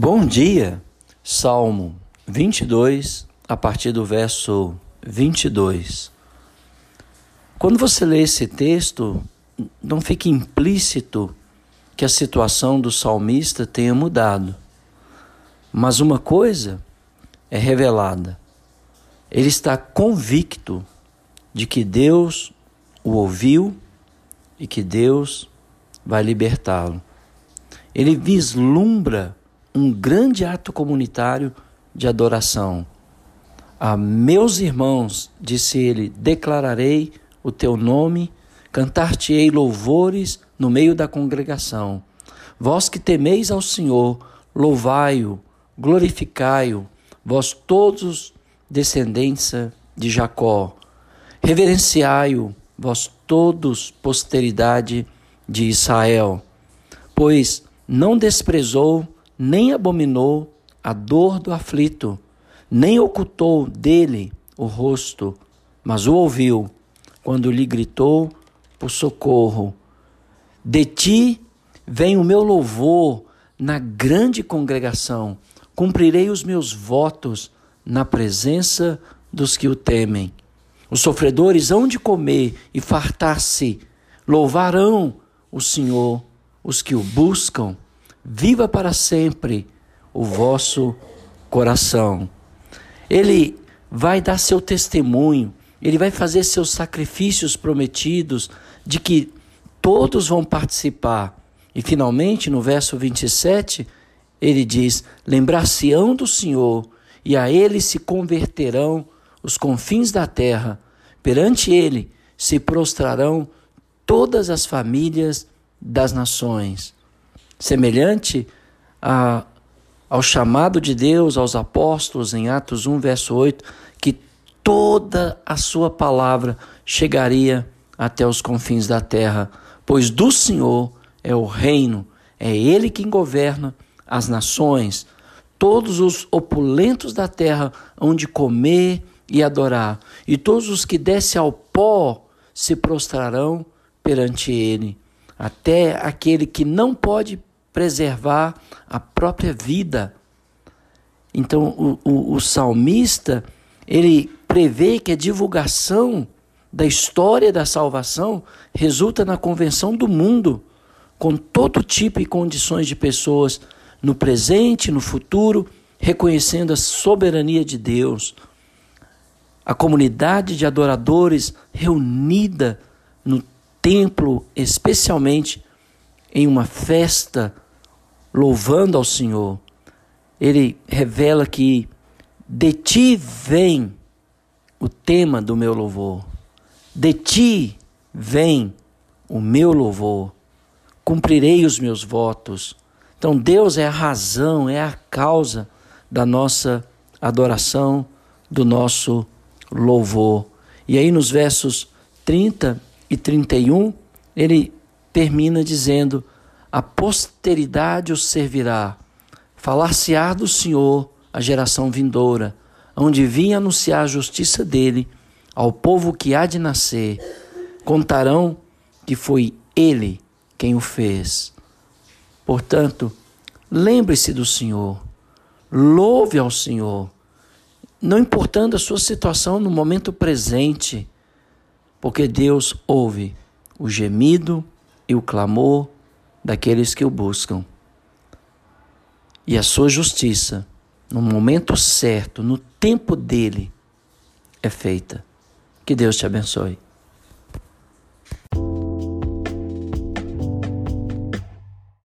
Bom dia, Salmo 22, a partir do verso 22. Quando você lê esse texto, não fique implícito que a situação do salmista tenha mudado. Mas uma coisa é revelada. Ele está convicto de que Deus o ouviu e que Deus vai libertá-lo. Ele vislumbra um grande ato comunitário de adoração. A meus irmãos, disse ele, declararei o teu nome, cantar-te-ei louvores no meio da congregação. Vós que temeis ao Senhor, louvai-o, glorificai-o, vós todos descendência de Jacó. Reverenciai-o, vós todos posteridade de Israel, pois não desprezou nem abominou a dor do aflito, nem ocultou dele o rosto, mas o ouviu quando lhe gritou por socorro. De ti vem o meu louvor na grande congregação, cumprirei os meus votos na presença dos que o temem. Os sofredores hão de comer e fartar-se, louvarão o Senhor, os que o buscam viva para sempre o vosso coração. Ele vai dar seu testemunho, ele vai fazer seus sacrifícios prometidos de que todos vão participar. E finalmente, no verso 27, ele diz: Lembrar-se-ão do Senhor, e a ele se converterão os confins da terra, perante ele se prostrarão todas as famílias das nações semelhante a, ao chamado de Deus aos apóstolos em Atos 1, verso 8, que toda a sua palavra chegaria até os confins da terra, pois do Senhor é o reino, é Ele quem governa as nações, todos os opulentos da terra hão de comer e adorar, e todos os que descem ao pó se prostrarão perante Ele, até aquele que não pode preservar a própria vida. Então, o, o, o salmista, ele prevê que a divulgação da história da salvação resulta na convenção do mundo, com todo tipo e condições de pessoas no presente, no futuro, reconhecendo a soberania de Deus. A comunidade de adoradores reunida no templo, especialmente em uma festa louvando ao Senhor, ele revela que de ti vem o tema do meu louvor, de ti vem o meu louvor, cumprirei os meus votos. Então, Deus é a razão, é a causa da nossa adoração, do nosso louvor. E aí, nos versos 30 e 31, ele termina dizendo: A posteridade os servirá, falar-se-á do Senhor a geração vindoura, onde vinha anunciar a justiça dele ao povo que há de nascer. Contarão que foi ele quem o fez. Portanto, lembre-se do Senhor, louve ao Senhor, não importando a sua situação no momento presente, porque Deus ouve o gemido e o clamor daqueles que o buscam. E a sua justiça, no momento certo, no tempo dele, é feita. Que Deus te abençoe.